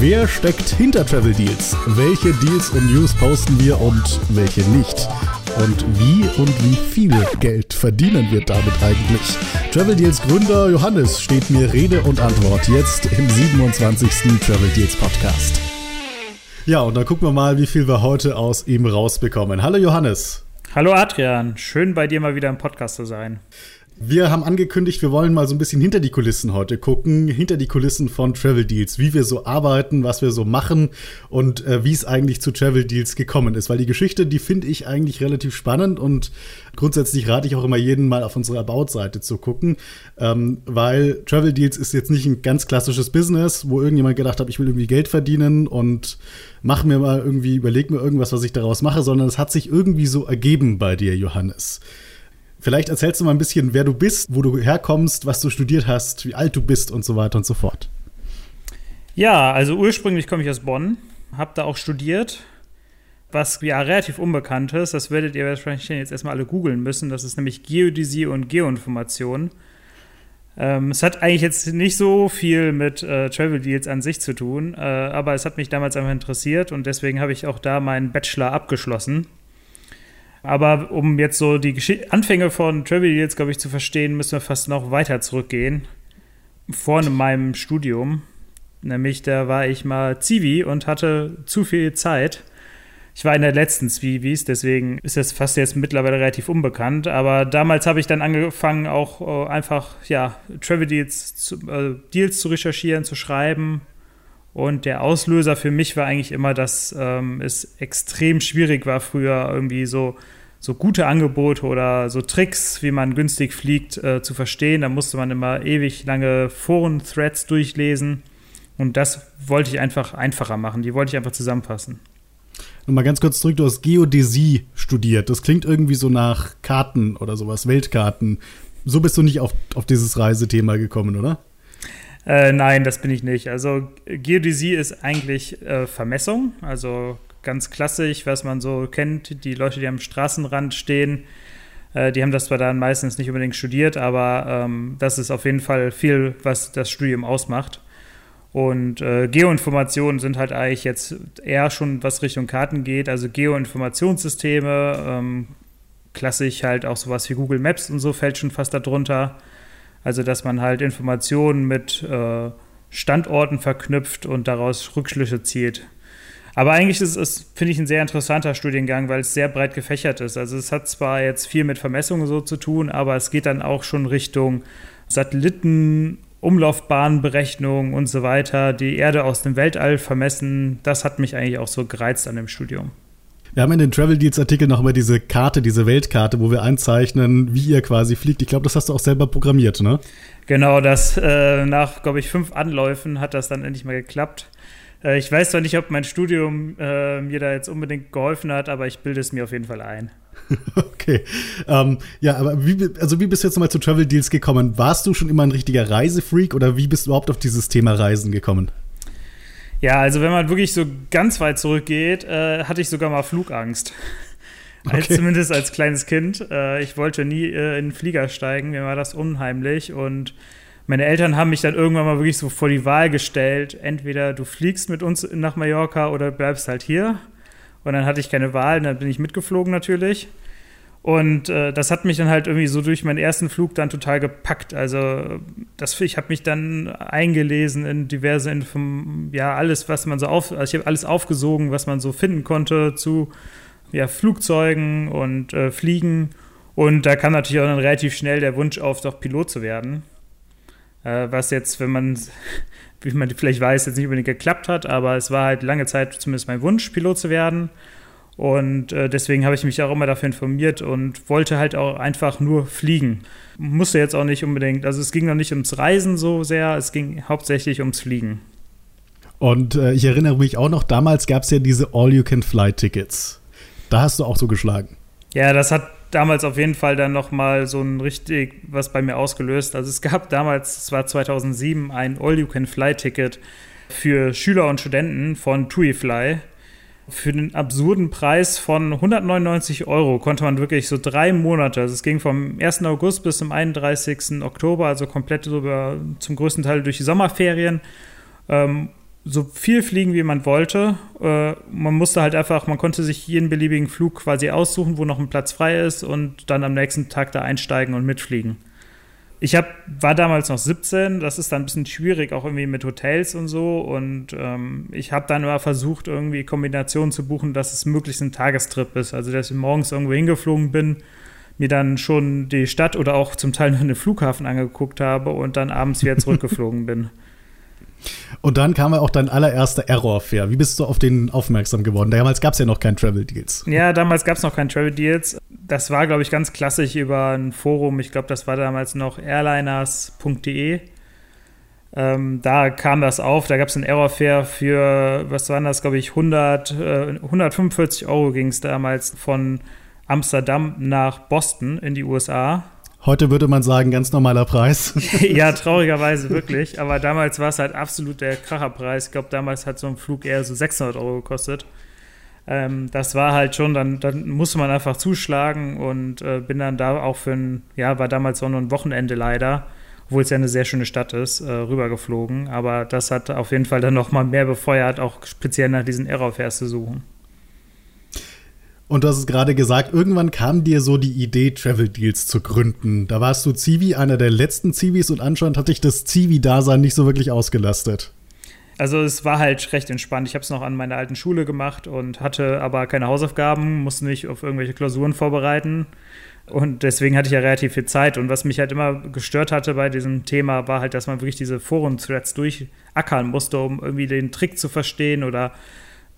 Wer steckt hinter Travel Deals? Welche Deals und News posten wir und welche nicht? Und wie und wie viel Geld verdienen wir damit eigentlich? Travel Deals Gründer Johannes steht mir Rede und Antwort jetzt im 27. Travel Deals Podcast. Ja, und dann gucken wir mal, wie viel wir heute aus ihm rausbekommen. Hallo Johannes. Hallo Adrian, schön bei dir mal wieder im Podcast zu sein. Wir haben angekündigt, wir wollen mal so ein bisschen hinter die Kulissen heute gucken, hinter die Kulissen von Travel Deals, wie wir so arbeiten, was wir so machen und äh, wie es eigentlich zu Travel Deals gekommen ist. Weil die Geschichte, die finde ich eigentlich relativ spannend und grundsätzlich rate ich auch immer jeden mal auf unsere About-Seite zu gucken, ähm, weil Travel Deals ist jetzt nicht ein ganz klassisches Business, wo irgendjemand gedacht hat, ich will irgendwie Geld verdienen und mach mir mal irgendwie, überleg mir irgendwas, was ich daraus mache, sondern es hat sich irgendwie so ergeben bei dir, Johannes. Vielleicht erzählst du mal ein bisschen, wer du bist, wo du herkommst, was du studiert hast, wie alt du bist und so weiter und so fort. Ja, also ursprünglich komme ich aus Bonn, habe da auch studiert, was ja relativ unbekannt ist. Das werdet ihr wahrscheinlich jetzt erstmal alle googeln müssen. Das ist nämlich Geodäsie und Geoinformation. Ähm, es hat eigentlich jetzt nicht so viel mit äh, Travel Deals an sich zu tun, äh, aber es hat mich damals einfach interessiert und deswegen habe ich auch da meinen Bachelor abgeschlossen aber um jetzt so die Gesch Anfänge von Travel Deals, glaube ich, zu verstehen, müssen wir fast noch weiter zurückgehen. Vor meinem Studium. Nämlich, da war ich mal Zivi und hatte zu viel Zeit. Ich war in der letzten Zivis, deswegen ist das fast jetzt mittlerweile relativ unbekannt. Aber damals habe ich dann angefangen, auch äh, einfach ja, Travel Deals zu, äh, Deals zu recherchieren, zu schreiben, und der Auslöser für mich war eigentlich immer, dass ähm, es extrem schwierig war, früher irgendwie so, so gute Angebote oder so Tricks, wie man günstig fliegt, äh, zu verstehen. Da musste man immer ewig lange Foren-Threads durchlesen. Und das wollte ich einfach einfacher machen. Die wollte ich einfach zusammenfassen. Nochmal ganz kurz zurück, du hast Geodäsie studiert. Das klingt irgendwie so nach Karten oder sowas, Weltkarten. So bist du nicht auf, auf dieses Reisethema gekommen, oder? Äh, nein, das bin ich nicht. Also Geodäsie ist eigentlich äh, Vermessung, also ganz klassisch, was man so kennt. Die Leute, die am Straßenrand stehen, äh, die haben das zwar dann meistens nicht unbedingt studiert, aber ähm, das ist auf jeden Fall viel, was das Studium ausmacht. Und äh, Geoinformationen sind halt eigentlich jetzt eher schon, was Richtung Karten geht, also Geoinformationssysteme, ähm, klassisch halt auch sowas wie Google Maps und so fällt schon fast darunter. Also, dass man halt Informationen mit äh, Standorten verknüpft und daraus Rückschlüsse zieht. Aber eigentlich ist es, finde ich, ein sehr interessanter Studiengang, weil es sehr breit gefächert ist. Also es hat zwar jetzt viel mit Vermessungen so zu tun, aber es geht dann auch schon Richtung Satelliten, Umlaufbahnberechnung und so weiter, die Erde aus dem Weltall vermessen. Das hat mich eigentlich auch so gereizt an dem Studium. Wir haben in den Travel Deals Artikel noch immer diese Karte, diese Weltkarte, wo wir einzeichnen, wie ihr quasi fliegt. Ich glaube, das hast du auch selber programmiert, ne? Genau, das äh, nach, glaube ich, fünf Anläufen hat das dann endlich mal geklappt. Äh, ich weiß zwar nicht, ob mein Studium äh, mir da jetzt unbedingt geholfen hat, aber ich bilde es mir auf jeden Fall ein. okay. Ähm, ja, aber wie, also wie bist du jetzt nochmal zu Travel Deals gekommen? Warst du schon immer ein richtiger Reisefreak oder wie bist du überhaupt auf dieses Thema Reisen gekommen? Ja, also wenn man wirklich so ganz weit zurückgeht, äh, hatte ich sogar mal Flugangst. Okay. Als, zumindest als kleines Kind. Äh, ich wollte nie äh, in den Flieger steigen, mir war das unheimlich. Und meine Eltern haben mich dann irgendwann mal wirklich so vor die Wahl gestellt: entweder du fliegst mit uns nach Mallorca oder bleibst halt hier. Und dann hatte ich keine Wahl, dann bin ich mitgeflogen natürlich. Und äh, das hat mich dann halt irgendwie so durch meinen ersten Flug dann total gepackt. Also das, ich habe mich dann eingelesen in diverse Inform ja alles, was man so auf, also ich habe alles aufgesogen, was man so finden konnte zu ja, Flugzeugen und äh, Fliegen. Und da kam natürlich auch dann relativ schnell der Wunsch auf, doch Pilot zu werden. Äh, was jetzt, wenn man, wie man vielleicht weiß, jetzt nicht unbedingt geklappt hat, aber es war halt lange Zeit zumindest mein Wunsch, Pilot zu werden. Und äh, deswegen habe ich mich auch immer dafür informiert und wollte halt auch einfach nur fliegen. Musste jetzt auch nicht unbedingt, also es ging noch nicht ums Reisen so sehr, es ging hauptsächlich ums Fliegen. Und äh, ich erinnere mich auch noch, damals gab es ja diese All-You-Can-Fly-Tickets. Da hast du auch so geschlagen. Ja, das hat damals auf jeden Fall dann nochmal so ein richtig was bei mir ausgelöst. Also es gab damals, es war 2007, ein All-You-Can-Fly-Ticket für Schüler und Studenten von TuiFly für den absurden Preis von 199 Euro konnte man wirklich so drei Monate, also es ging vom 1. August bis zum 31. Oktober, also komplett über, zum größten Teil durch die Sommerferien, ähm, so viel fliegen, wie man wollte. Äh, man musste halt einfach, man konnte sich jeden beliebigen Flug quasi aussuchen, wo noch ein Platz frei ist und dann am nächsten Tag da einsteigen und mitfliegen. Ich hab, war damals noch 17, das ist dann ein bisschen schwierig, auch irgendwie mit Hotels und so. Und ähm, ich habe dann immer versucht, irgendwie Kombinationen zu buchen, dass es möglichst ein Tagestrip ist. Also, dass ich morgens irgendwo hingeflogen bin, mir dann schon die Stadt oder auch zum Teil noch einen Flughafen angeguckt habe und dann abends wieder zurückgeflogen bin. Und dann kam ja auch dein allererster Error-Fair. Wie bist du auf den aufmerksam geworden? Damals gab es ja noch kein Travel Deals. Ja, damals gab es noch kein Travel Deals. Das war, glaube ich, ganz klassisch über ein Forum. Ich glaube, das war damals noch airliners.de. Ähm, da kam das auf. Da gab es ein Error-Fair für, was waren das, glaube ich, 100, äh, 145 Euro ging es damals von Amsterdam nach Boston in die USA. Heute würde man sagen, ganz normaler Preis. ja, traurigerweise wirklich. Aber damals war es halt absolut der Kracherpreis. Ich glaube, damals hat so ein Flug eher so 600 Euro gekostet. Ähm, das war halt schon, dann, dann musste man einfach zuschlagen und äh, bin dann da auch für ein, ja, war damals auch nur ein Wochenende leider, obwohl es ja eine sehr schöne Stadt ist, äh, rübergeflogen. Aber das hat auf jeden Fall dann nochmal mehr befeuert, auch speziell nach diesen Aerofairs zu suchen. Und du hast es gerade gesagt, irgendwann kam dir so die Idee, Travel Deals zu gründen. Da warst du Zivi, einer der letzten Zivis, und anscheinend hat dich das Zivi-Dasein nicht so wirklich ausgelastet. Also es war halt recht entspannt. Ich habe es noch an meiner alten Schule gemacht und hatte aber keine Hausaufgaben, musste mich auf irgendwelche Klausuren vorbereiten. Und deswegen hatte ich ja relativ viel Zeit. Und was mich halt immer gestört hatte bei diesem Thema, war halt, dass man wirklich diese Forum-Threads durchackern musste, um irgendwie den Trick zu verstehen oder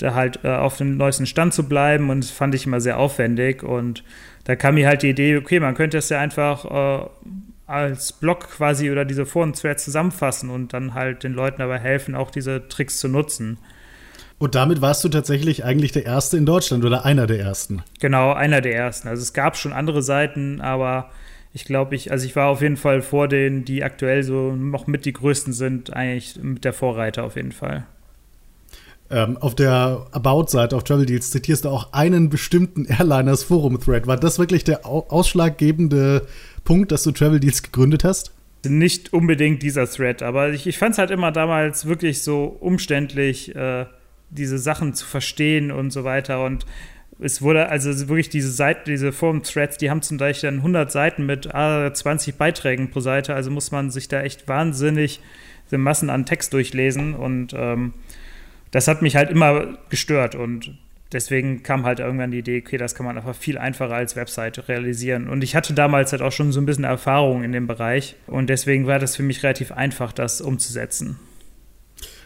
da halt äh, auf dem neuesten Stand zu bleiben und das fand ich immer sehr aufwendig und da kam mir halt die Idee, okay, man könnte es ja einfach äh, als Blog quasi oder diese Foren-Threads zusammenfassen und dann halt den Leuten dabei helfen, auch diese Tricks zu nutzen. Und damit warst du tatsächlich eigentlich der Erste in Deutschland oder einer der Ersten? Genau, einer der Ersten. Also es gab schon andere Seiten, aber ich glaube, ich, also ich war auf jeden Fall vor denen, die aktuell so noch mit die größten sind, eigentlich mit der Vorreiter auf jeden Fall. Ähm, auf der About-Seite auf Travel Deals zitierst du auch einen bestimmten Airliners Forum-Thread. War das wirklich der ausschlaggebende Punkt, dass du Travel Deals gegründet hast? Nicht unbedingt dieser Thread, aber ich, ich fand es halt immer damals wirklich so umständlich, äh, diese Sachen zu verstehen und so weiter. Und es wurde also wirklich diese Seiten, diese Forum-Threads, die haben zum Beispiel dann 100 Seiten mit ah, 20 Beiträgen pro Seite. Also muss man sich da echt wahnsinnig Massen an Text durchlesen und ähm, das hat mich halt immer gestört und deswegen kam halt irgendwann die Idee, okay, das kann man einfach viel einfacher als Website realisieren. Und ich hatte damals halt auch schon so ein bisschen Erfahrung in dem Bereich und deswegen war das für mich relativ einfach, das umzusetzen.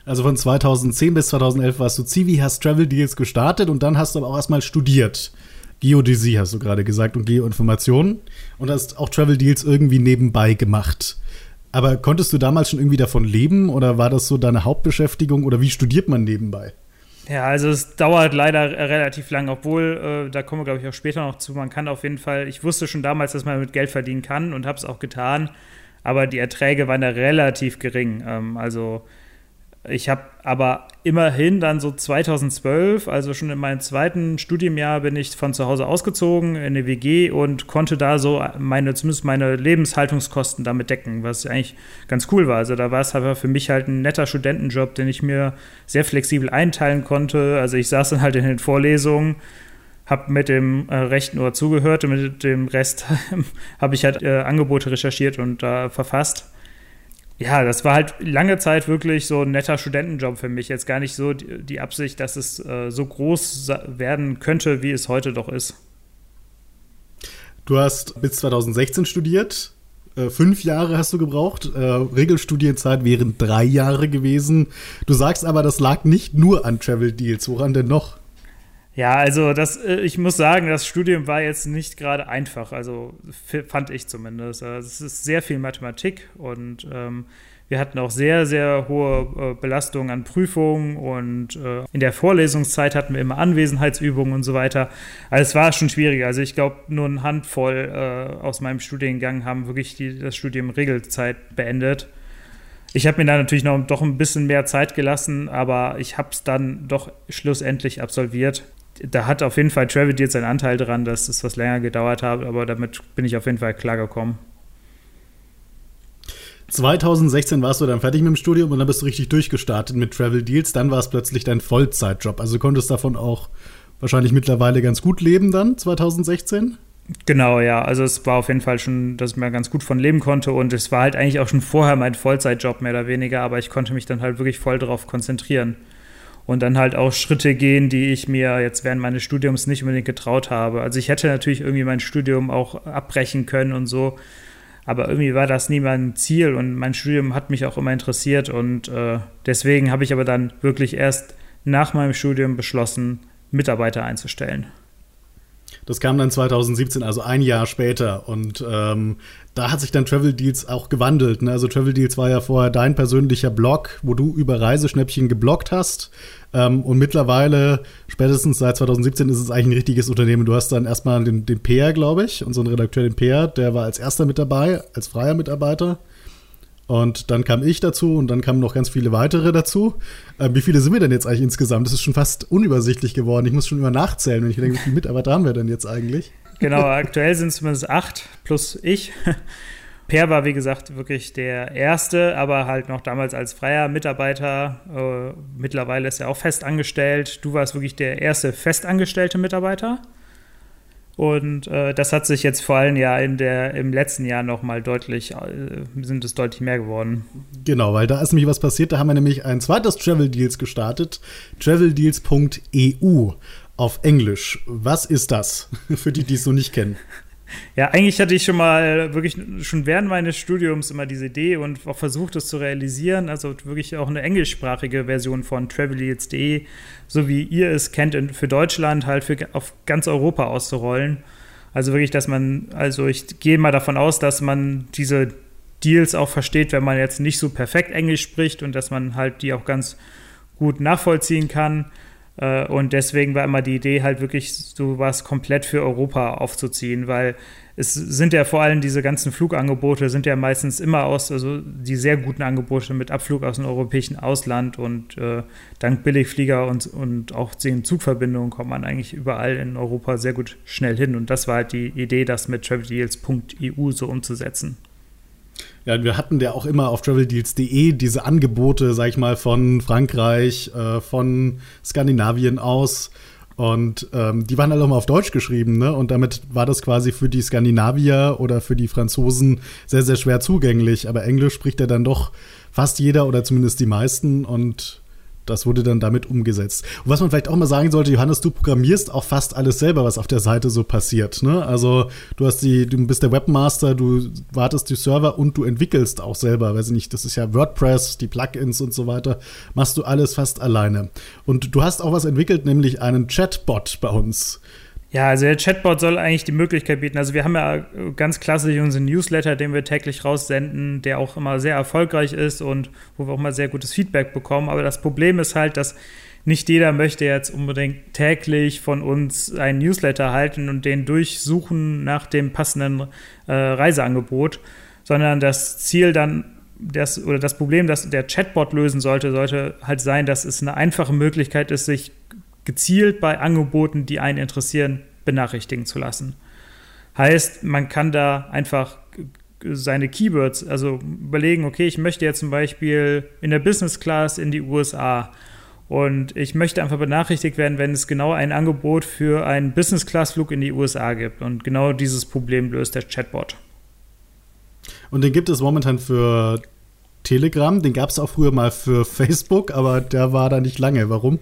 Also von 2010 bis 2011 warst du Zivi, hast Travel Deals gestartet und dann hast du aber auch erstmal studiert. Geodäsie hast du gerade gesagt und Geoinformationen und hast auch Travel Deals irgendwie nebenbei gemacht. Aber konntest du damals schon irgendwie davon leben oder war das so deine Hauptbeschäftigung oder wie studiert man nebenbei? Ja, also es dauert leider relativ lang, obwohl, äh, da kommen wir glaube ich auch später noch zu, man kann auf jeden Fall, ich wusste schon damals, dass man mit Geld verdienen kann und habe es auch getan, aber die Erträge waren da relativ gering. Ähm, also ich habe aber immerhin dann so 2012, also schon in meinem zweiten Studienjahr, bin ich von zu Hause ausgezogen in eine WG und konnte da so meine, zumindest meine Lebenshaltungskosten damit decken, was eigentlich ganz cool war. Also da war es aber für mich halt ein netter Studentenjob, den ich mir sehr flexibel einteilen konnte. Also ich saß dann halt in den Vorlesungen, habe mit dem äh, rechten Ohr zugehört und mit dem Rest habe ich halt äh, Angebote recherchiert und äh, verfasst ja, das war halt lange Zeit wirklich so ein netter Studentenjob für mich. Jetzt gar nicht so die, Absicht, dass es äh, so groß werden könnte, wie es heute doch ist. Du hast bis 2016 studiert. Äh, fünf Jahre hast du gebraucht. Äh, Regelstudienzeit wären drei Jahre gewesen. Du sagst aber, das lag nicht nur an Travel Deals. Woran denn noch? Ja, also das, äh, ich muss sagen, das Studium war jetzt nicht gerade einfach, also fand ich zumindest. Also es ist sehr viel Mathematik und ähm, wir hatten auch sehr, sehr hohe äh, Belastungen an Prüfungen und äh, in der Vorlesungszeit hatten wir immer Anwesenheitsübungen und so weiter. Also es war schon schwierig. Also ich glaube, nur eine Handvoll äh, aus meinem Studiengang haben wirklich die, das Studium Regelzeit beendet. Ich habe mir da natürlich noch doch ein bisschen mehr Zeit gelassen, aber ich habe es dann doch schlussendlich absolviert da hat auf jeden Fall Travis jetzt seinen Anteil dran, dass es was länger gedauert hat, aber damit bin ich auf jeden Fall klargekommen. 2016 warst du dann fertig mit dem Studium und dann bist du richtig durchgestartet mit Travel Deals. Dann war es plötzlich dein Vollzeitjob. Also konntest davon auch wahrscheinlich mittlerweile ganz gut leben dann, 2016? Genau, ja. Also es war auf jeden Fall schon, dass ich mir ganz gut von leben konnte und es war halt eigentlich auch schon vorher mein Vollzeitjob mehr oder weniger, aber ich konnte mich dann halt wirklich voll darauf konzentrieren und dann halt auch Schritte gehen, die ich mir jetzt während meines Studiums nicht unbedingt getraut habe. Also ich hätte natürlich irgendwie mein Studium auch abbrechen können und so, aber irgendwie war das nie mein Ziel und mein Studium hat mich auch immer interessiert und äh, deswegen habe ich aber dann wirklich erst nach meinem Studium beschlossen, Mitarbeiter einzustellen. Das kam dann 2017, also ein Jahr später. Und ähm, da hat sich dann Travel Deals auch gewandelt. Ne? Also Travel Deals war ja vorher dein persönlicher Blog, wo du über Reiseschnäppchen gebloggt hast. Ähm, und mittlerweile, spätestens seit 2017, ist es eigentlich ein richtiges Unternehmen. Du hast dann erstmal den, den Peer, glaube ich, unseren Redakteur, den Peer, der war als erster mit dabei, als freier Mitarbeiter. Und dann kam ich dazu und dann kamen noch ganz viele weitere dazu. Äh, wie viele sind wir denn jetzt eigentlich insgesamt? Das ist schon fast unübersichtlich geworden. Ich muss schon immer nachzählen, wenn ich denke, wie viele Mitarbeiter haben wir denn jetzt eigentlich? Genau, aktuell sind es zumindest acht plus ich. Per war, wie gesagt, wirklich der erste, aber halt noch damals als freier Mitarbeiter. Äh, mittlerweile ist er auch fest angestellt. Du warst wirklich der erste festangestellte Mitarbeiter. Und äh, das hat sich jetzt vor allem ja in der, im letzten Jahr nochmal deutlich, äh, sind es deutlich mehr geworden. Genau, weil da ist nämlich was passiert. Da haben wir nämlich ein zweites Travel Deals gestartet. Traveldeals.eu auf Englisch. Was ist das? Für die, die es so nicht kennen. Ja, eigentlich hatte ich schon mal wirklich schon während meines Studiums immer diese Idee und auch versucht, es zu realisieren. Also wirklich auch eine englischsprachige Version von traveldeals.de, so wie ihr es kennt, für Deutschland halt für, auf ganz Europa auszurollen. Also wirklich, dass man, also ich gehe mal davon aus, dass man diese Deals auch versteht, wenn man jetzt nicht so perfekt Englisch spricht und dass man halt die auch ganz gut nachvollziehen kann. Äh, und deswegen war immer die Idee, halt wirklich so was komplett für Europa aufzuziehen, weil es sind ja vor allem diese ganzen Flugangebote, sind ja meistens immer aus, also die sehr guten Angebote mit Abflug aus dem europäischen Ausland und äh, dank Billigflieger und, und auch den Zugverbindungen kommt man eigentlich überall in Europa sehr gut schnell hin. Und das war halt die Idee, das mit traveldeals.eu so umzusetzen. Ja, wir hatten ja auch immer auf traveldeals.de diese Angebote, sag ich mal, von Frankreich, äh, von Skandinavien aus. Und ähm, die waren alle halt mal auf Deutsch geschrieben, ne? Und damit war das quasi für die Skandinavier oder für die Franzosen sehr, sehr schwer zugänglich. Aber Englisch spricht ja dann doch fast jeder oder zumindest die meisten. Und das wurde dann damit umgesetzt. Und was man vielleicht auch mal sagen sollte, Johannes, du programmierst auch fast alles selber, was auf der Seite so passiert. Ne? Also du hast die, du bist der Webmaster, du wartest die Server und du entwickelst auch selber. Weiß ich nicht, das ist ja WordPress, die Plugins und so weiter. Machst du alles fast alleine. Und du hast auch was entwickelt, nämlich einen Chatbot bei uns. Ja, also der Chatbot soll eigentlich die Möglichkeit bieten. Also wir haben ja ganz klassisch unseren Newsletter, den wir täglich raussenden, der auch immer sehr erfolgreich ist und wo wir auch mal sehr gutes Feedback bekommen. Aber das Problem ist halt, dass nicht jeder möchte jetzt unbedingt täglich von uns einen Newsletter halten und den durchsuchen nach dem passenden äh, Reiseangebot, sondern das Ziel dann das, oder das Problem, das der Chatbot lösen sollte, sollte halt sein, dass es eine einfache Möglichkeit ist, sich gezielt bei Angeboten, die einen interessieren, benachrichtigen zu lassen. Heißt, man kann da einfach seine Keywords, also überlegen, okay, ich möchte jetzt zum Beispiel in der Business Class in die USA und ich möchte einfach benachrichtigt werden, wenn es genau ein Angebot für einen Business Class Flug in die USA gibt. Und genau dieses Problem löst der Chatbot. Und den gibt es momentan für Telegram, den gab es auch früher mal für Facebook, aber der war da nicht lange. Warum?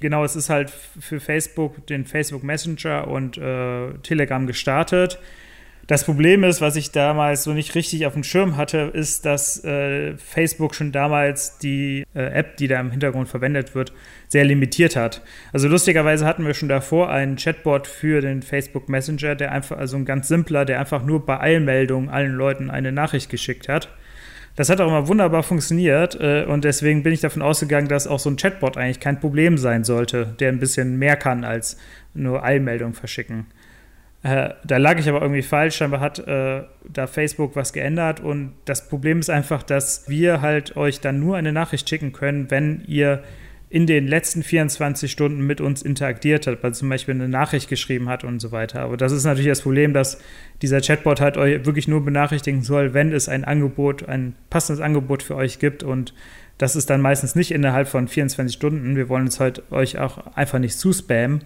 Genau, es ist halt für Facebook, den Facebook Messenger und äh, Telegram gestartet. Das Problem ist, was ich damals so nicht richtig auf dem Schirm hatte, ist, dass äh, Facebook schon damals die äh, App, die da im Hintergrund verwendet wird, sehr limitiert hat. Also lustigerweise hatten wir schon davor einen Chatbot für den Facebook Messenger, der einfach, also ein ganz simpler, der einfach nur bei Eilmeldungen allen Leuten eine Nachricht geschickt hat. Das hat auch immer wunderbar funktioniert äh, und deswegen bin ich davon ausgegangen, dass auch so ein Chatbot eigentlich kein Problem sein sollte, der ein bisschen mehr kann als nur Eilmeldungen verschicken. Äh, da lag ich aber irgendwie falsch. Scheinbar hat äh, da Facebook was geändert und das Problem ist einfach, dass wir halt euch dann nur eine Nachricht schicken können, wenn ihr in den letzten 24 Stunden mit uns interagiert hat, weil zum Beispiel eine Nachricht geschrieben hat und so weiter. Aber das ist natürlich das Problem, dass dieser Chatbot halt euch wirklich nur benachrichtigen soll, wenn es ein Angebot, ein passendes Angebot für euch gibt und das ist dann meistens nicht innerhalb von 24 Stunden. Wir wollen uns halt euch auch einfach nicht zuspammen.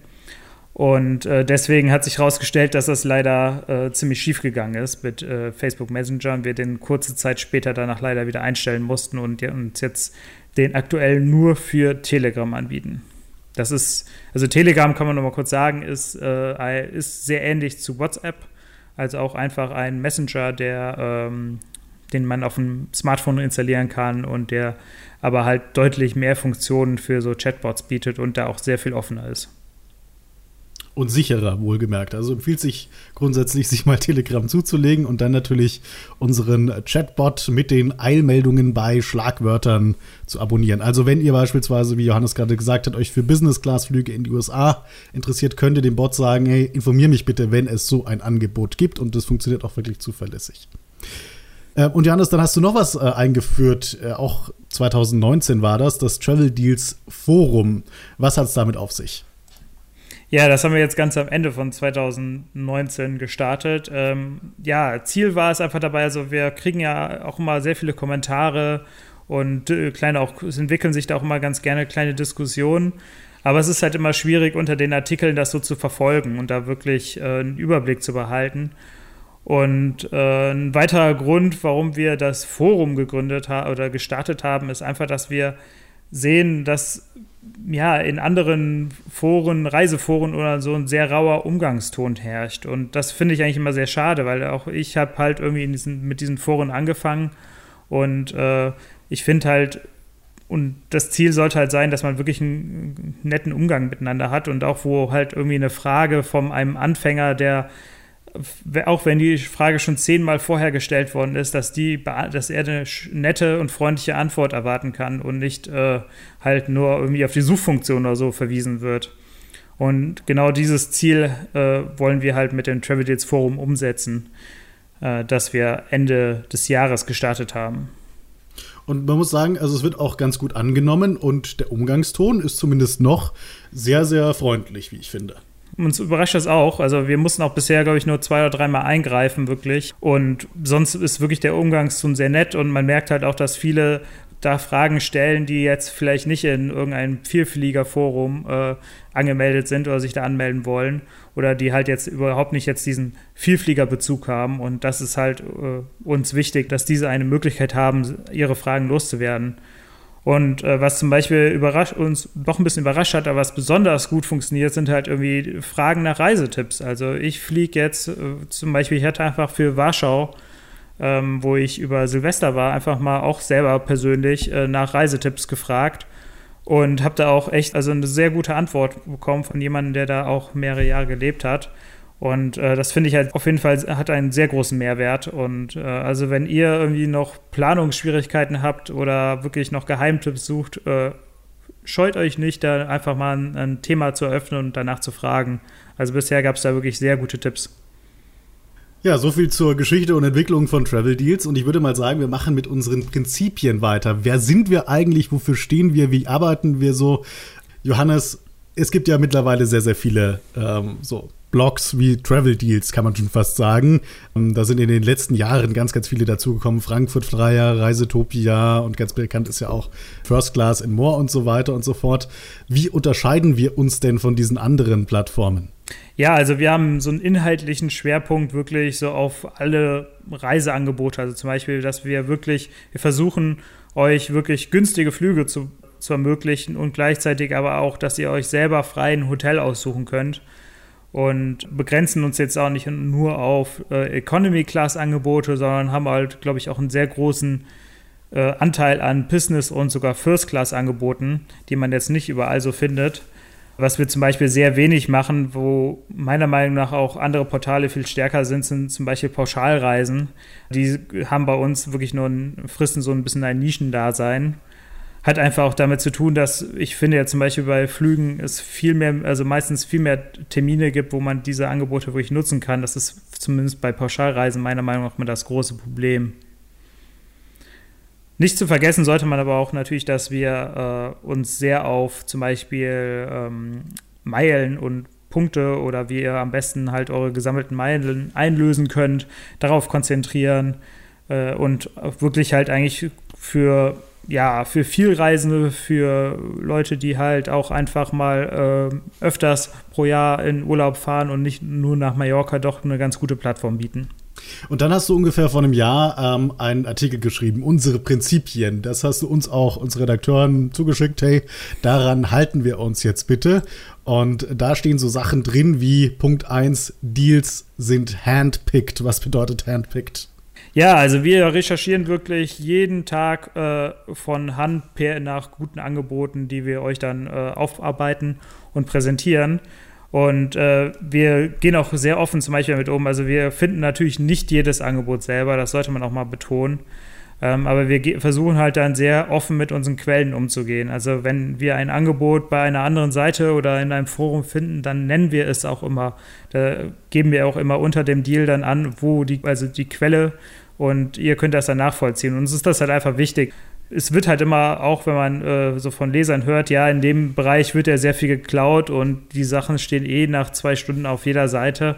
Und äh, deswegen hat sich herausgestellt, dass das leider äh, ziemlich schief gegangen ist mit äh, Facebook Messenger und wir den kurze Zeit später danach leider wieder einstellen mussten und uns jetzt den aktuell nur für Telegram anbieten. Das ist, also Telegram kann man nochmal kurz sagen, ist, äh, ist sehr ähnlich zu WhatsApp. Also auch einfach ein Messenger, der, ähm, den man auf dem Smartphone installieren kann und der aber halt deutlich mehr Funktionen für so Chatbots bietet und da auch sehr viel offener ist und sicherer, wohlgemerkt. Also empfiehlt sich grundsätzlich, sich mal Telegram zuzulegen und dann natürlich unseren Chatbot mit den Eilmeldungen bei Schlagwörtern zu abonnieren. Also wenn ihr beispielsweise, wie Johannes gerade gesagt hat, euch für Business-Class-Flüge in die USA interessiert, könnt ihr dem Bot sagen, hey, informier mich bitte, wenn es so ein Angebot gibt und das funktioniert auch wirklich zuverlässig. Äh, und Johannes, dann hast du noch was äh, eingeführt, äh, auch 2019 war das, das Travel Deals Forum. Was hat es damit auf sich? Ja, das haben wir jetzt ganz am Ende von 2019 gestartet. Ähm, ja, Ziel war es einfach dabei, also wir kriegen ja auch immer sehr viele Kommentare und äh, kleine auch, es entwickeln sich da auch immer ganz gerne kleine Diskussionen. Aber es ist halt immer schwierig, unter den Artikeln das so zu verfolgen und da wirklich äh, einen Überblick zu behalten. Und äh, ein weiterer Grund, warum wir das Forum gegründet haben oder gestartet haben, ist einfach, dass wir sehen, dass ja in anderen Foren, Reiseforen oder so ein sehr rauer Umgangston herrscht. Und das finde ich eigentlich immer sehr schade, weil auch ich habe halt irgendwie diesen, mit diesen Foren angefangen und äh, ich finde halt, und das Ziel sollte halt sein, dass man wirklich einen netten Umgang miteinander hat und auch wo halt irgendwie eine Frage von einem Anfänger, der auch wenn die Frage schon zehnmal vorher gestellt worden ist, dass, die, dass er eine nette und freundliche Antwort erwarten kann und nicht äh, halt nur irgendwie auf die Suchfunktion oder so verwiesen wird. Und genau dieses Ziel äh, wollen wir halt mit dem Travel Deals Forum umsetzen, äh, das wir Ende des Jahres gestartet haben. Und man muss sagen, also es wird auch ganz gut angenommen und der Umgangston ist zumindest noch sehr, sehr freundlich, wie ich finde. Uns überrascht das auch. Also wir mussten auch bisher, glaube ich, nur zwei oder dreimal eingreifen, wirklich. Und sonst ist wirklich der Umgangston sehr nett und man merkt halt auch, dass viele da Fragen stellen, die jetzt vielleicht nicht in irgendeinem Vielfliegerforum äh, angemeldet sind oder sich da anmelden wollen oder die halt jetzt überhaupt nicht jetzt diesen Vielfliegerbezug haben. Und das ist halt äh, uns wichtig, dass diese eine Möglichkeit haben, ihre Fragen loszuwerden. Und äh, was zum Beispiel uns doch ein bisschen überrascht hat, aber was besonders gut funktioniert, sind halt irgendwie Fragen nach Reisetipps. Also ich fliege jetzt äh, zum Beispiel, ich hatte einfach für Warschau, ähm, wo ich über Silvester war, einfach mal auch selber persönlich äh, nach Reisetipps gefragt und habe da auch echt also eine sehr gute Antwort bekommen von jemandem, der da auch mehrere Jahre gelebt hat. Und äh, das finde ich halt auf jeden Fall hat einen sehr großen Mehrwert. Und äh, also wenn ihr irgendwie noch Planungsschwierigkeiten habt oder wirklich noch Geheimtipps sucht, äh, scheut euch nicht, da einfach mal ein, ein, Thema zu eröffnen und danach zu fragen. Also bisher gab es da wirklich sehr gute Tipps. Ja, so viel zur Geschichte und Entwicklung von Travel Deals. Und ich würde mal sagen, wir machen mit unseren Prinzipien weiter. Wer sind wir eigentlich? Wofür stehen wir? Wie arbeiten wir so? Johannes, es gibt ja mittlerweile sehr, sehr viele ähm, so Blogs wie Travel Deals, kann man schon fast sagen. Ähm, da sind in den letzten Jahren ganz, ganz viele dazugekommen. Frankfurt Flyer, Reisetopia und ganz bekannt ist ja auch First Class in More und so weiter und so fort. Wie unterscheiden wir uns denn von diesen anderen Plattformen? Ja, also wir haben so einen inhaltlichen Schwerpunkt wirklich so auf alle Reiseangebote. Also zum Beispiel, dass wir wirklich, wir versuchen euch wirklich günstige Flüge zu, zu ermöglichen und gleichzeitig aber auch, dass ihr euch selber frei ein Hotel aussuchen könnt und begrenzen uns jetzt auch nicht nur auf äh, Economy-Class-Angebote, sondern haben halt, glaube ich, auch einen sehr großen äh, Anteil an Business- und sogar First-Class-Angeboten, die man jetzt nicht überall so findet. Was wir zum Beispiel sehr wenig machen, wo meiner Meinung nach auch andere Portale viel stärker sind, sind zum Beispiel Pauschalreisen. Die haben bei uns wirklich nur ein, fristen so ein bisschen ein Nischendasein hat einfach auch damit zu tun, dass ich finde ja zum Beispiel bei Flügen es viel mehr, also meistens viel mehr Termine gibt, wo man diese Angebote wirklich nutzen kann. Das ist zumindest bei Pauschalreisen meiner Meinung nach immer das große Problem. Nicht zu vergessen sollte man aber auch natürlich, dass wir äh, uns sehr auf zum Beispiel ähm, Meilen und Punkte oder wie ihr am besten halt eure gesammelten Meilen einlösen könnt, darauf konzentrieren äh, und wirklich halt eigentlich für ja, für Vielreisende, für Leute, die halt auch einfach mal äh, öfters pro Jahr in Urlaub fahren und nicht nur nach Mallorca, doch eine ganz gute Plattform bieten. Und dann hast du ungefähr vor einem Jahr ähm, einen Artikel geschrieben, unsere Prinzipien. Das hast du uns auch, uns Redakteuren, zugeschickt. Hey, daran halten wir uns jetzt bitte. Und da stehen so Sachen drin wie Punkt 1, Deals sind handpicked. Was bedeutet handpicked? Ja, also wir recherchieren wirklich jeden Tag äh, von Hand per nach guten Angeboten, die wir euch dann äh, aufarbeiten und präsentieren. Und äh, wir gehen auch sehr offen zum Beispiel mit um. Also wir finden natürlich nicht jedes Angebot selber, das sollte man auch mal betonen. Ähm, aber wir versuchen halt dann sehr offen mit unseren Quellen umzugehen. Also wenn wir ein Angebot bei einer anderen Seite oder in einem Forum finden, dann nennen wir es auch immer. Da geben wir auch immer unter dem Deal dann an, wo die, also die Quelle und ihr könnt das dann nachvollziehen. Uns ist das halt einfach wichtig. Es wird halt immer, auch wenn man äh, so von Lesern hört, ja, in dem Bereich wird ja sehr viel geklaut und die Sachen stehen eh nach zwei Stunden auf jeder Seite.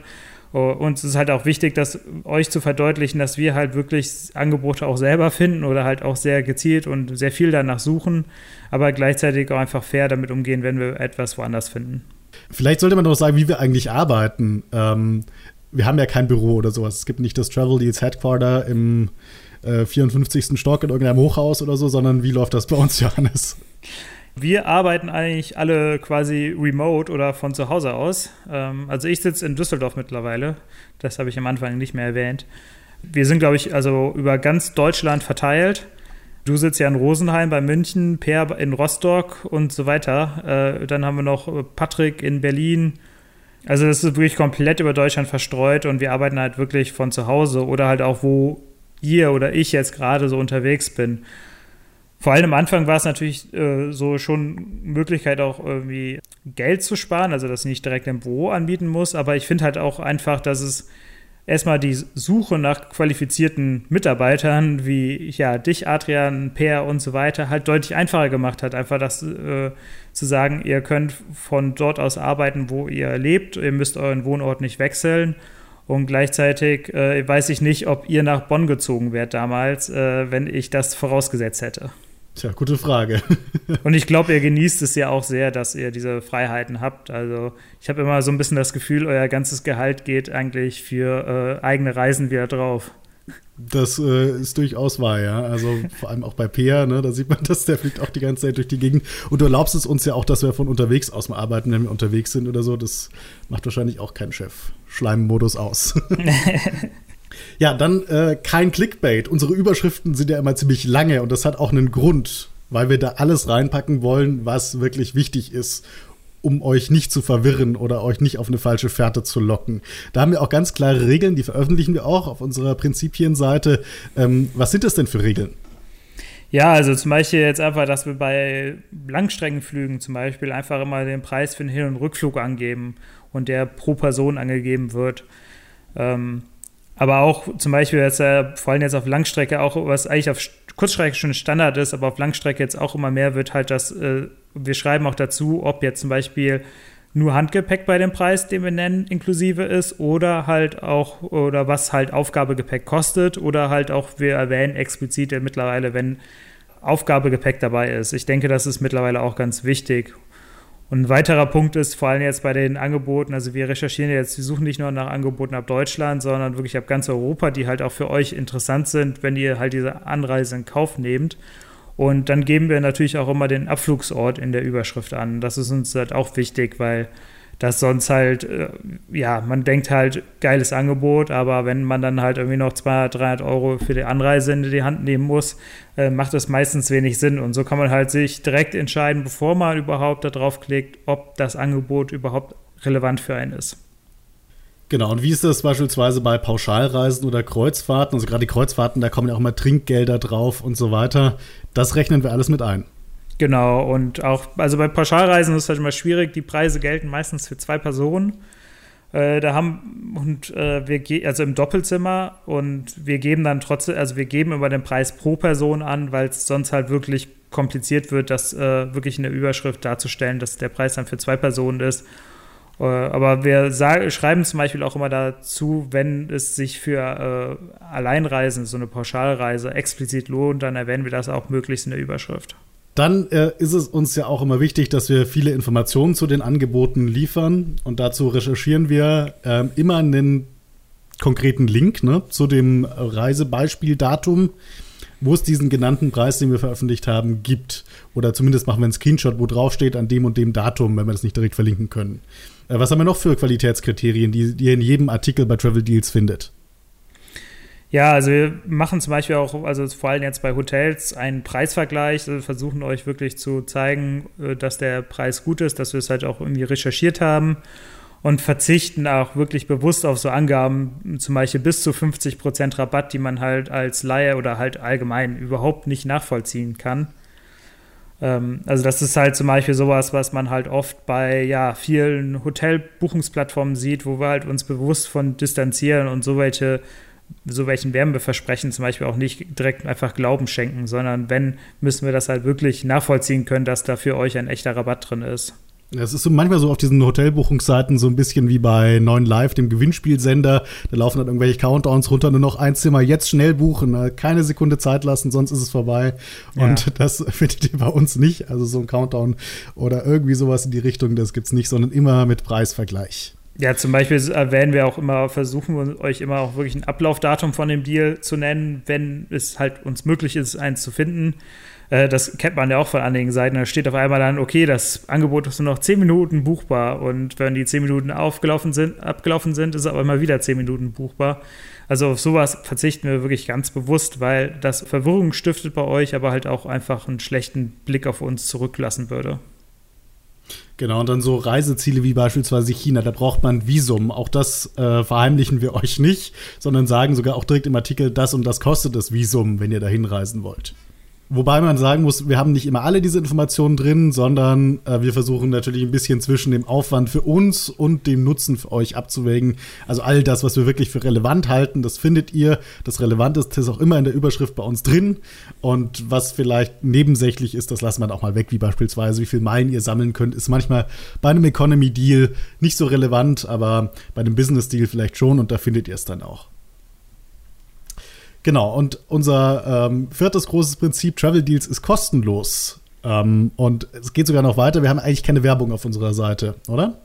Oh, uns ist halt auch wichtig, dass euch zu verdeutlichen, dass wir halt wirklich Angebote auch selber finden oder halt auch sehr gezielt und sehr viel danach suchen, aber gleichzeitig auch einfach fair damit umgehen, wenn wir etwas woanders finden. Vielleicht sollte man doch sagen, wie wir eigentlich arbeiten. Ähm, wir haben ja kein Büro oder sowas. Es gibt nicht das Travel Deals Headquarter im äh, 54. Stock in irgendeinem Hochhaus oder so, sondern wie läuft das bei uns, Johannes? Wir arbeiten eigentlich alle quasi remote oder von zu Hause aus. Ähm, also ich sitze in Düsseldorf mittlerweile. Das habe ich am Anfang nicht mehr erwähnt. Wir sind, glaube ich, also über ganz Deutschland verteilt. Du sitzt ja in Rosenheim bei München, Per in Rostock und so weiter. Äh, dann haben wir noch Patrick in Berlin. Also das ist wirklich komplett über Deutschland verstreut und wir arbeiten halt wirklich von zu Hause oder halt auch, wo ihr oder ich jetzt gerade so unterwegs bin. Vor allem am Anfang war es natürlich äh, so schon Möglichkeit auch irgendwie Geld zu sparen, also dass ich nicht direkt im Büro anbieten muss, aber ich finde halt auch einfach, dass es erstmal die Suche nach qualifizierten Mitarbeitern wie ja dich, Adrian, Per und so weiter halt deutlich einfacher gemacht hat. Einfach das äh, zu sagen, ihr könnt von dort aus arbeiten, wo ihr lebt, ihr müsst euren Wohnort nicht wechseln und gleichzeitig äh, weiß ich nicht, ob ihr nach Bonn gezogen wärt damals, äh, wenn ich das vorausgesetzt hätte. Tja, gute Frage. und ich glaube, ihr genießt es ja auch sehr, dass ihr diese Freiheiten habt. Also ich habe immer so ein bisschen das Gefühl, euer ganzes Gehalt geht eigentlich für äh, eigene Reisen wieder drauf. Das äh, ist durchaus wahr, ja. Also vor allem auch bei Peer, ne, da sieht man das, der fliegt auch die ganze Zeit durch die Gegend. Und du erlaubst es uns ja auch, dass wir von unterwegs aus mal arbeiten, wenn wir unterwegs sind oder so. Das macht wahrscheinlich auch kein Chef. Schleimmodus aus. Ja, dann äh, kein Clickbait. Unsere Überschriften sind ja immer ziemlich lange und das hat auch einen Grund, weil wir da alles reinpacken wollen, was wirklich wichtig ist um euch nicht zu verwirren oder euch nicht auf eine falsche Fährte zu locken. Da haben wir auch ganz klare Regeln, die veröffentlichen wir auch auf unserer Prinzipienseite. Ähm, was sind das denn für Regeln? Ja, also zum Beispiel jetzt einfach, dass wir bei Langstreckenflügen zum Beispiel einfach immer den Preis für den Hin- und Rückflug angeben und der pro Person angegeben wird. Ähm, aber auch zum Beispiel jetzt äh, vor allem jetzt auf Langstrecke, auch was eigentlich auf Kurzstrecke schon Standard ist, aber auf Langstrecke jetzt auch immer mehr wird halt das, äh, wir schreiben auch dazu, ob jetzt zum Beispiel nur Handgepäck bei dem Preis, den wir nennen, inklusive ist oder halt auch, oder was halt Aufgabegepäck kostet oder halt auch, wir erwähnen explizit mittlerweile, wenn Aufgabegepäck dabei ist. Ich denke, das ist mittlerweile auch ganz wichtig. Und ein weiterer Punkt ist vor allem jetzt bei den Angeboten, also wir recherchieren jetzt, wir suchen nicht nur nach Angeboten ab Deutschland, sondern wirklich ab ganz Europa, die halt auch für euch interessant sind, wenn ihr halt diese Anreise in Kauf nehmt. Und dann geben wir natürlich auch immer den Abflugsort in der Überschrift an. Das ist uns halt auch wichtig, weil das sonst halt, äh, ja, man denkt halt, geiles Angebot, aber wenn man dann halt irgendwie noch 200, 300 Euro für die Anreise in die Hand nehmen muss, äh, macht das meistens wenig Sinn. Und so kann man halt sich direkt entscheiden, bevor man überhaupt darauf klickt, ob das Angebot überhaupt relevant für einen ist. Genau, und wie ist das beispielsweise bei Pauschalreisen oder Kreuzfahrten? Also gerade die Kreuzfahrten, da kommen ja auch immer Trinkgelder drauf und so weiter. Das rechnen wir alles mit ein. Genau, und auch, also bei Pauschalreisen ist es halt immer schwierig, die Preise gelten meistens für zwei Personen. Äh, da haben und äh, wir also im Doppelzimmer und wir geben dann trotzdem, also wir geben über den Preis pro Person an, weil es sonst halt wirklich kompliziert wird, das äh, wirklich in der Überschrift darzustellen, dass der Preis dann für zwei Personen ist. Äh, aber wir schreiben zum Beispiel auch immer dazu, wenn es sich für äh, Alleinreisen, so eine Pauschalreise, explizit lohnt, dann erwähnen wir das auch möglichst in der Überschrift. Dann äh, ist es uns ja auch immer wichtig, dass wir viele Informationen zu den Angeboten liefern. Und dazu recherchieren wir äh, immer einen konkreten Link ne, zu dem Reisebeispieldatum, wo es diesen genannten Preis, den wir veröffentlicht haben, gibt. Oder zumindest machen wir einen Screenshot, wo draufsteht, an dem und dem Datum, wenn wir das nicht direkt verlinken können. Äh, was haben wir noch für Qualitätskriterien, die, die ihr in jedem Artikel bei Travel Deals findet? Ja, also wir machen zum Beispiel auch, also vor allem jetzt bei Hotels, einen Preisvergleich. Also wir versuchen euch wirklich zu zeigen, äh, dass der Preis gut ist, dass wir es halt auch irgendwie recherchiert haben und verzichten auch wirklich bewusst auf so Angaben, zum Beispiel bis zu 50 Prozent Rabatt, die man halt als Laie oder halt allgemein überhaupt nicht nachvollziehen kann. Ähm, also das ist halt zum Beispiel sowas, was man halt oft bei ja, vielen Hotelbuchungsplattformen sieht, wo wir halt uns bewusst von distanzieren und so welche so welchen Werbeversprechen zum Beispiel auch nicht direkt einfach Glauben schenken, sondern wenn, müssen wir das halt wirklich nachvollziehen können, dass da für euch ein echter Rabatt drin ist. Es ist so manchmal so auf diesen Hotelbuchungsseiten so ein bisschen wie bei 9 Live, dem Gewinnspielsender. Da laufen dann irgendwelche Countdowns runter, nur noch ein Zimmer, jetzt schnell buchen, ne? keine Sekunde Zeit lassen, sonst ist es vorbei. Und ja. das findet ihr bei uns nicht. Also so ein Countdown oder irgendwie sowas in die Richtung, das gibt's nicht, sondern immer mit Preisvergleich. Ja, zum Beispiel erwähnen wir auch immer, versuchen wir euch immer auch wirklich ein Ablaufdatum von dem Deal zu nennen, wenn es halt uns möglich ist, eins zu finden. Äh, das kennt man ja auch von einigen Seiten. Da steht auf einmal dann, okay, das Angebot ist nur noch 10 Minuten buchbar und wenn die 10 Minuten aufgelaufen sind, abgelaufen sind, ist es aber immer wieder 10 Minuten buchbar. Also auf sowas verzichten wir wirklich ganz bewusst, weil das Verwirrung stiftet bei euch, aber halt auch einfach einen schlechten Blick auf uns zurücklassen würde. Genau, und dann so Reiseziele wie beispielsweise China, da braucht man Visum. Auch das äh, verheimlichen wir euch nicht, sondern sagen sogar auch direkt im Artikel, das und das kostet das Visum, wenn ihr da hinreisen wollt. Wobei man sagen muss, wir haben nicht immer alle diese Informationen drin, sondern äh, wir versuchen natürlich ein bisschen zwischen dem Aufwand für uns und dem Nutzen für euch abzuwägen. Also all das, was wir wirklich für relevant halten, das findet ihr. Das Relevanteste ist auch immer in der Überschrift bei uns drin. Und was vielleicht nebensächlich ist, das lassen wir auch mal weg, wie beispielsweise, wie viel Meilen ihr sammeln könnt, ist manchmal bei einem Economy Deal nicht so relevant, aber bei einem Business Deal vielleicht schon und da findet ihr es dann auch. Genau, und unser ähm, viertes großes Prinzip, Travel Deals, ist kostenlos. Ähm, und es geht sogar noch weiter, wir haben eigentlich keine Werbung auf unserer Seite, oder?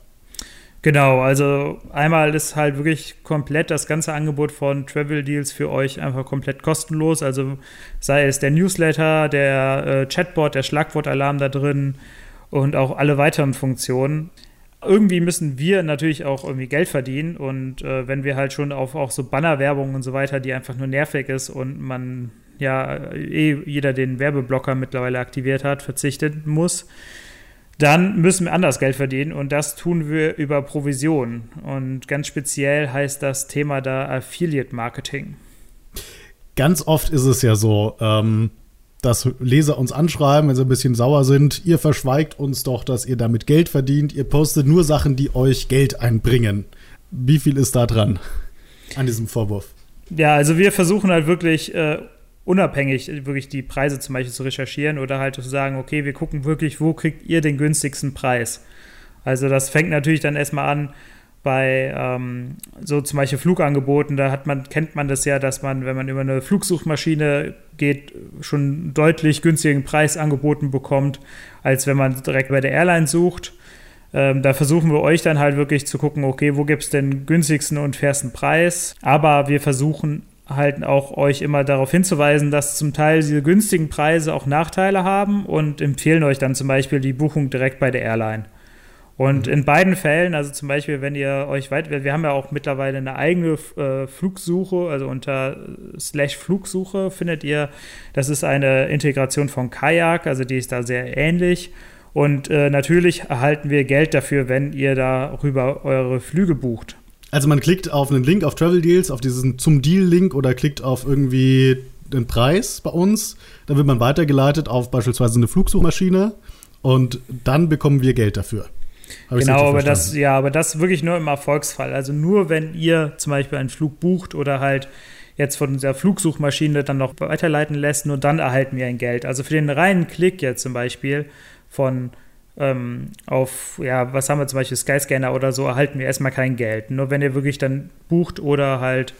Genau, also einmal ist halt wirklich komplett das ganze Angebot von Travel Deals für euch einfach komplett kostenlos. Also sei es der Newsletter, der äh, Chatbot, der Schlagwortalarm da drin und auch alle weiteren Funktionen irgendwie müssen wir natürlich auch irgendwie Geld verdienen und äh, wenn wir halt schon auf auch so Bannerwerbung und so weiter, die einfach nur nervig ist und man ja eh jeder den Werbeblocker mittlerweile aktiviert hat, verzichten muss, dann müssen wir anders Geld verdienen und das tun wir über Provision und ganz speziell heißt das Thema da Affiliate Marketing. Ganz oft ist es ja so, ähm dass Leser uns anschreiben, wenn sie ein bisschen sauer sind. Ihr verschweigt uns doch, dass ihr damit Geld verdient. Ihr postet nur Sachen, die euch Geld einbringen. Wie viel ist da dran an diesem Vorwurf? Ja, also wir versuchen halt wirklich äh, unabhängig wirklich die Preise zum Beispiel zu recherchieren oder halt zu sagen, okay, wir gucken wirklich, wo kriegt ihr den günstigsten Preis. Also das fängt natürlich dann erstmal an, bei ähm, so zum Beispiel Flugangeboten, da hat man, kennt man das ja, dass man, wenn man über eine Flugsuchmaschine geht, schon deutlich günstigen Preis angeboten bekommt, als wenn man direkt bei der Airline sucht. Ähm, da versuchen wir euch dann halt wirklich zu gucken, okay, wo gibt es den günstigsten und fairsten Preis. Aber wir versuchen halt auch euch immer darauf hinzuweisen, dass zum Teil diese günstigen Preise auch Nachteile haben und empfehlen euch dann zum Beispiel die Buchung direkt bei der Airline. Und in beiden Fällen, also zum Beispiel, wenn ihr euch weit, wir haben ja auch mittlerweile eine eigene äh, Flugsuche, also unter slash Flugsuche findet ihr, das ist eine Integration von Kajak, also die ist da sehr ähnlich. Und äh, natürlich erhalten wir Geld dafür, wenn ihr darüber eure Flüge bucht. Also man klickt auf einen Link auf Travel Deals, auf diesen zum Deal-Link oder klickt auf irgendwie den Preis bei uns. Dann wird man weitergeleitet auf beispielsweise eine Flugsuchmaschine und dann bekommen wir Geld dafür. Genau, aber das, ja, aber das wirklich nur im Erfolgsfall. Also nur wenn ihr zum Beispiel einen Flug bucht oder halt jetzt von der Flugsuchmaschine dann noch weiterleiten lässt, nur dann erhalten wir ein Geld. Also für den reinen Klick jetzt zum Beispiel von ähm, auf, ja, was haben wir zum Beispiel, Skyscanner oder so, erhalten wir erstmal kein Geld. Nur wenn ihr wirklich dann bucht oder halt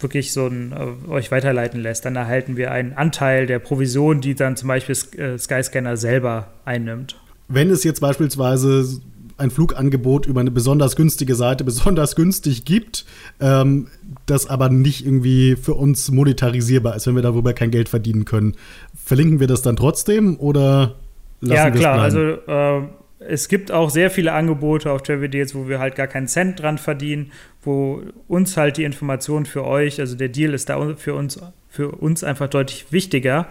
wirklich so ein, äh, euch weiterleiten lässt, dann erhalten wir einen Anteil der Provision, die dann zum Beispiel äh, Skyscanner selber einnimmt. Wenn es jetzt beispielsweise ein Flugangebot über eine besonders günstige Seite besonders günstig gibt, ähm, das aber nicht irgendwie für uns monetarisierbar ist, wenn wir darüber kein Geld verdienen können. Verlinken wir das dann trotzdem oder lassen ja, wir klar, also äh, es gibt auch sehr viele Angebote auf Travel Deals, wo wir halt gar keinen Cent dran verdienen, wo uns halt die Information für euch, also der Deal ist da für uns, für uns einfach deutlich wichtiger.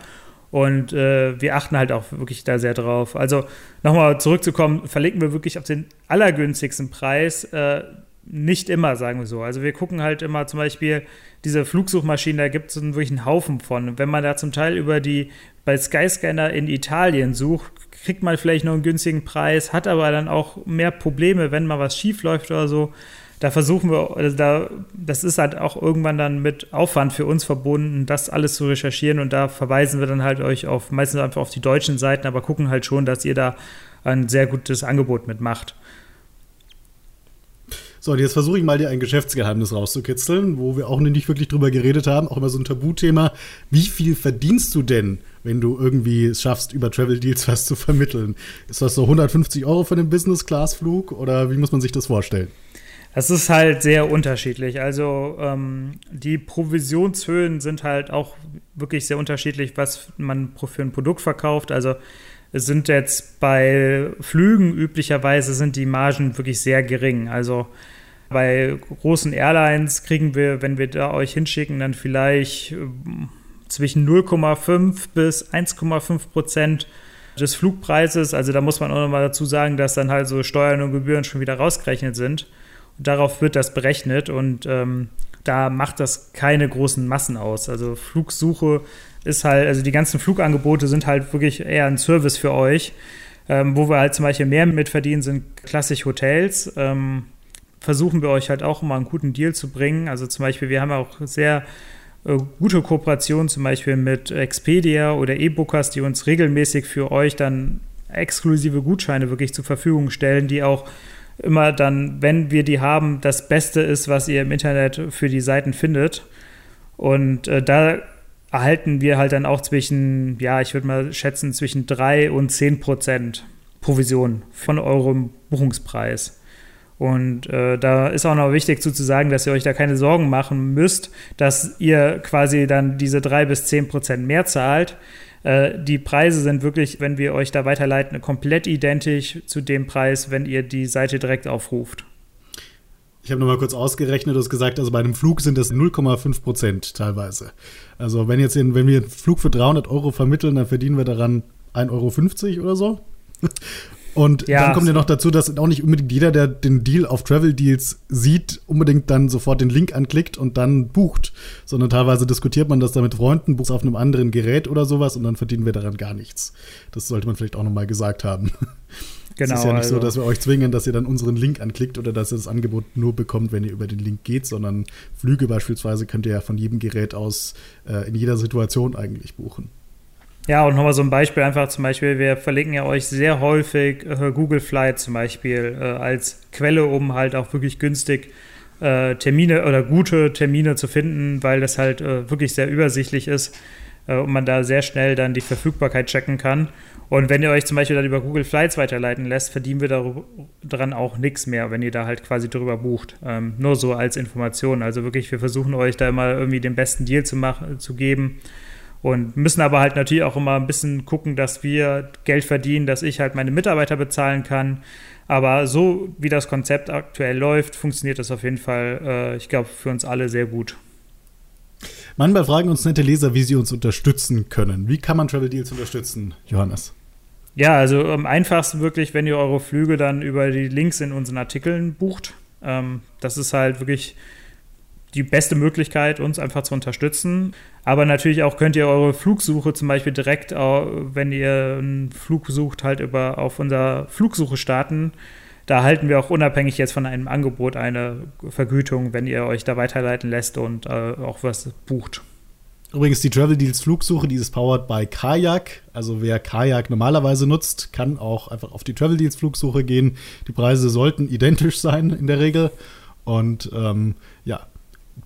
Und äh, wir achten halt auch wirklich da sehr drauf. Also nochmal zurückzukommen, verlinken wir wirklich auf den allergünstigsten Preis. Äh, nicht immer, sagen wir so. Also wir gucken halt immer zum Beispiel diese Flugsuchmaschinen, da gibt es wirklich einen Haufen von. Wenn man da zum Teil über die bei Skyscanner in Italien sucht, kriegt man vielleicht noch einen günstigen Preis, hat aber dann auch mehr Probleme, wenn mal was schief läuft oder so da versuchen wir, also da, das ist halt auch irgendwann dann mit Aufwand für uns verbunden, das alles zu recherchieren und da verweisen wir dann halt euch auf, meistens einfach auf die deutschen Seiten, aber gucken halt schon, dass ihr da ein sehr gutes Angebot mitmacht. So, und jetzt versuche ich mal dir ein Geschäftsgeheimnis rauszukitzeln, wo wir auch nicht wirklich drüber geredet haben, auch immer so ein Tabuthema. Wie viel verdienst du denn, wenn du irgendwie es schaffst, über Travel Deals was zu vermitteln? Ist das so 150 Euro für den Business-Class-Flug oder wie muss man sich das vorstellen? Es ist halt sehr unterschiedlich. Also ähm, die Provisionshöhen sind halt auch wirklich sehr unterschiedlich, was man für ein Produkt verkauft. Also es sind jetzt bei Flügen üblicherweise sind die Margen wirklich sehr gering. Also bei großen Airlines kriegen wir, wenn wir da euch hinschicken, dann vielleicht äh, zwischen 0,5 bis 1,5 Prozent des Flugpreises. Also da muss man auch nochmal dazu sagen, dass dann halt so Steuern und Gebühren schon wieder rausgerechnet sind. Darauf wird das berechnet und ähm, da macht das keine großen Massen aus. Also Flugsuche ist halt, also die ganzen Flugangebote sind halt wirklich eher ein Service für euch. Ähm, wo wir halt zum Beispiel mehr mit verdienen, sind klassisch Hotels. Ähm, versuchen wir euch halt auch immer einen guten Deal zu bringen. Also zum Beispiel, wir haben auch sehr äh, gute Kooperationen zum Beispiel mit Expedia oder E-Bookers, die uns regelmäßig für euch dann exklusive Gutscheine wirklich zur Verfügung stellen, die auch immer dann, wenn wir die haben, das Beste ist, was ihr im Internet für die Seiten findet. Und äh, da erhalten wir halt dann auch zwischen, ja, ich würde mal schätzen, zwischen 3 und 10 Prozent Provision von eurem Buchungspreis. Und äh, da ist auch noch wichtig zu, sagen, dass ihr euch da keine Sorgen machen müsst, dass ihr quasi dann diese 3 bis 10 Prozent mehr zahlt. Äh, die Preise sind wirklich, wenn wir euch da weiterleiten, komplett identisch zu dem Preis, wenn ihr die Seite direkt aufruft. Ich habe nochmal kurz ausgerechnet, hast gesagt, also bei einem Flug sind das 0,5 Prozent teilweise. Also wenn jetzt, in, wenn wir einen Flug für 300 Euro vermitteln, dann verdienen wir daran 1,50 Euro oder so. Und ja, dann kommt ja noch dazu, dass auch nicht unbedingt jeder, der den Deal auf Travel Deals sieht, unbedingt dann sofort den Link anklickt und dann bucht, sondern teilweise diskutiert man das dann mit Freunden, bucht auf einem anderen Gerät oder sowas und dann verdienen wir daran gar nichts. Das sollte man vielleicht auch nochmal gesagt haben. Genau, es ist ja nicht also. so, dass wir euch zwingen, dass ihr dann unseren Link anklickt oder dass ihr das Angebot nur bekommt, wenn ihr über den Link geht, sondern Flüge beispielsweise könnt ihr ja von jedem Gerät aus äh, in jeder Situation eigentlich buchen. Ja, und nochmal so ein Beispiel einfach zum Beispiel, wir verlinken ja euch sehr häufig äh, Google Flight zum Beispiel äh, als Quelle, um halt auch wirklich günstig äh, Termine oder gute Termine zu finden, weil das halt äh, wirklich sehr übersichtlich ist äh, und man da sehr schnell dann die Verfügbarkeit checken kann. Und wenn ihr euch zum Beispiel dann über Google Flights weiterleiten lässt, verdienen wir daran auch nichts mehr, wenn ihr da halt quasi drüber bucht. Ähm, nur so als Information. Also wirklich, wir versuchen euch da immer irgendwie den besten Deal zu, machen, zu geben und müssen aber halt natürlich auch immer ein bisschen gucken, dass wir Geld verdienen, dass ich halt meine Mitarbeiter bezahlen kann. Aber so wie das Konzept aktuell läuft, funktioniert das auf jeden Fall, äh, ich glaube, für uns alle sehr gut. Manchmal fragen uns nette Leser, wie sie uns unterstützen können. Wie kann man Travel Deals unterstützen, Johannes? Ja, also am einfachsten wirklich, wenn ihr eure Flüge dann über die Links in unseren Artikeln bucht. Ähm, das ist halt wirklich die beste Möglichkeit, uns einfach zu unterstützen. Aber natürlich auch könnt ihr eure Flugsuche zum Beispiel direkt, wenn ihr einen Flug sucht, halt über auf unserer Flugsuche starten. da erhalten wir auch unabhängig jetzt von einem Angebot eine Vergütung, wenn ihr euch da weiterleiten lässt und äh, auch was bucht. Übrigens, die Travel Deals Flugsuche, die ist powered by Kajak. Also wer Kajak normalerweise nutzt, kann auch einfach auf die Travel Deals Flugsuche gehen. Die Preise sollten identisch sein in der Regel. Und ähm, ja,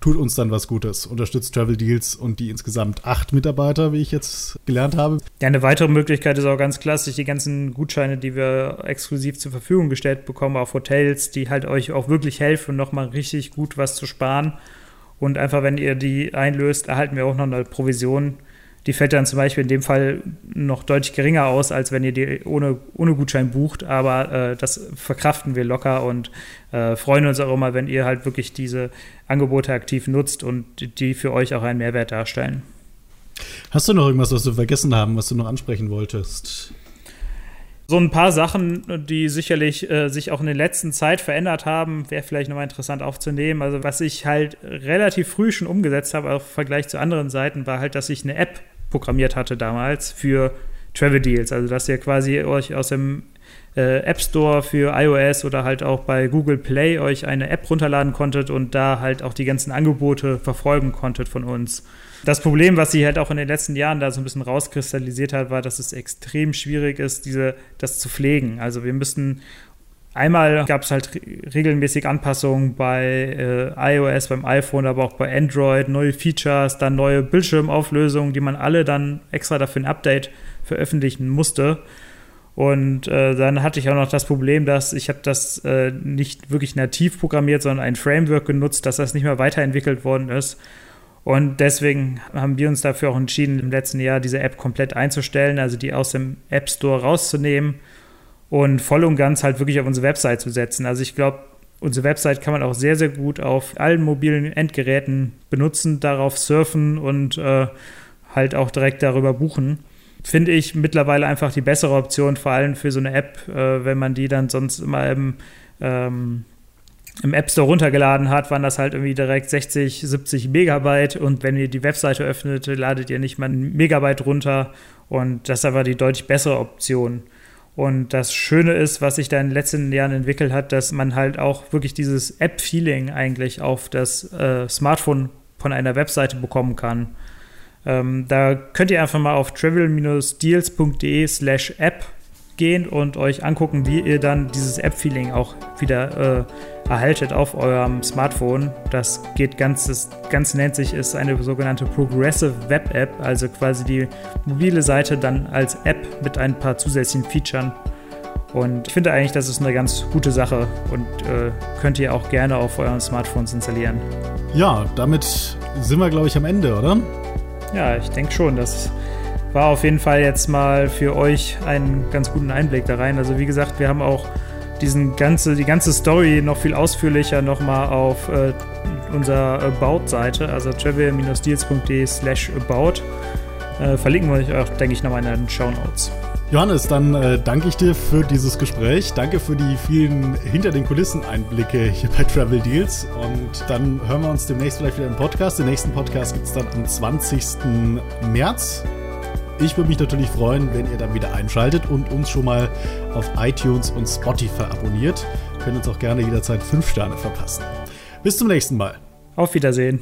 tut uns dann was Gutes. Unterstützt Travel Deals und die insgesamt acht Mitarbeiter, wie ich jetzt gelernt habe. Ja, eine weitere Möglichkeit ist auch ganz klassisch die ganzen Gutscheine, die wir exklusiv zur Verfügung gestellt bekommen auf Hotels, die halt euch auch wirklich helfen, nochmal richtig gut was zu sparen. Und einfach, wenn ihr die einlöst, erhalten wir auch noch eine Provision. Die fällt dann zum Beispiel in dem Fall noch deutlich geringer aus, als wenn ihr die ohne, ohne Gutschein bucht. Aber äh, das verkraften wir locker und äh, freuen uns auch immer, wenn ihr halt wirklich diese Angebote aktiv nutzt und die für euch auch einen Mehrwert darstellen. Hast du noch irgendwas, was wir vergessen haben, was du noch ansprechen wolltest? So ein paar Sachen, die sicherlich äh, sich auch in der letzten Zeit verändert haben, wäre vielleicht nochmal interessant aufzunehmen. Also was ich halt relativ früh schon umgesetzt habe, auch im Vergleich zu anderen Seiten, war halt, dass ich eine App programmiert hatte damals für Travel Deals. Also dass ihr quasi euch aus dem äh, App Store für iOS oder halt auch bei Google Play euch eine App runterladen konntet und da halt auch die ganzen Angebote verfolgen konntet von uns. Das Problem, was sie halt auch in den letzten Jahren da so ein bisschen rauskristallisiert hat, war, dass es extrem schwierig ist, diese, das zu pflegen. Also wir müssten Einmal gab es halt regelmäßig Anpassungen bei äh, iOS, beim iPhone, aber auch bei Android, neue Features, dann neue Bildschirmauflösungen, die man alle dann extra dafür ein Update veröffentlichen musste. Und äh, dann hatte ich auch noch das Problem, dass ich habe das äh, nicht wirklich nativ programmiert, sondern ein Framework genutzt, dass das nicht mehr weiterentwickelt worden ist. Und deswegen haben wir uns dafür auch entschieden, im letzten Jahr diese App komplett einzustellen, also die aus dem App Store rauszunehmen und voll und ganz halt wirklich auf unsere Website zu setzen. Also ich glaube, unsere Website kann man auch sehr, sehr gut auf allen mobilen Endgeräten benutzen, darauf surfen und äh, halt auch direkt darüber buchen. Finde ich mittlerweile einfach die bessere Option, vor allem für so eine App, äh, wenn man die dann sonst immer im ähm, im App Store runtergeladen hat, waren das halt irgendwie direkt 60, 70 Megabyte und wenn ihr die Webseite öffnet, ladet ihr nicht mal ein Megabyte runter und das ist aber die deutlich bessere Option. Und das Schöne ist, was sich da in den letzten Jahren entwickelt hat, dass man halt auch wirklich dieses App-Feeling eigentlich auf das äh, Smartphone von einer Webseite bekommen kann. Ähm, da könnt ihr einfach mal auf travel-deals.de slash app gehen und euch angucken, wie ihr dann dieses App-Feeling auch wieder äh, erhaltet auf eurem Smartphone. Das geht ganz, das Ganze nennt sich, ist eine sogenannte Progressive Web App, also quasi die mobile Seite dann als App mit ein paar zusätzlichen Features. Und ich finde eigentlich, das ist eine ganz gute Sache und äh, könnt ihr auch gerne auf euren Smartphones installieren. Ja, damit sind wir, glaube ich, am Ende, oder? Ja, ich denke schon. Das war auf jeden Fall jetzt mal für euch einen ganz guten Einblick da rein. Also wie gesagt, wir haben auch diesen ganze, die ganze Story noch viel ausführlicher nochmal auf äh, unserer About-Seite, also travel-deals.de slash about. Äh, verlinken wir euch auch, denke ich, nochmal in den Show Notes. Johannes, dann äh, danke ich dir für dieses Gespräch. Danke für die vielen hinter den Kulissen Einblicke hier bei Travel Deals. Und dann hören wir uns demnächst vielleicht wieder im Podcast. Den nächsten Podcast gibt es dann am 20. März. Ich würde mich natürlich freuen, wenn ihr dann wieder einschaltet und uns schon mal auf iTunes und Spotify abonniert. Könnt uns auch gerne jederzeit 5 Sterne verpassen. Bis zum nächsten Mal. Auf Wiedersehen.